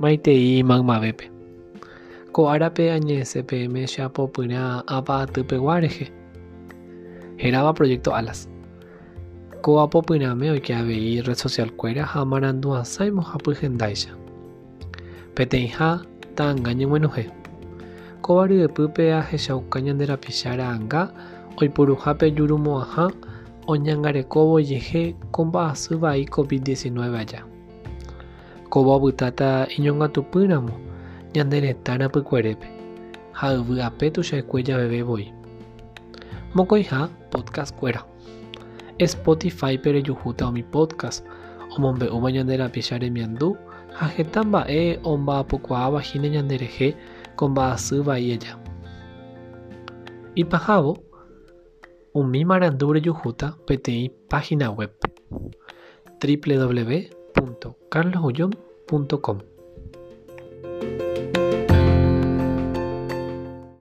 maitei maymavépe ko árape añe'ẽsépe chapopyra apa atypeguárehe heráva proyecto Alas. Ko apopyrãme oike avei red socialkuéra ha marandu asãimo hapyhendáicha peteĩ ha ta'ãnga ñeguenohẽ kóva ryepýpe ahechauka ñande rapicháre anga oiporuha pe jurumo'ãha oñangarekóvojehe ko mba'asy vai Covid-19 aja. Kóva opytáta iñongatupyramo ñane retã rapykuerépe ha yvy ape tuichakue javevevoi. Mokõiha podcastkuéra. Spotify pe rejuhúta umi podcast omombe'úva ñande rapicha remiandu ha heta mba'e omba'apokuaavahína ñanderehe ko mba'asy vai eja. Ipahávo umi marandu rejuhúta peteĩ página web www.carlosullón.com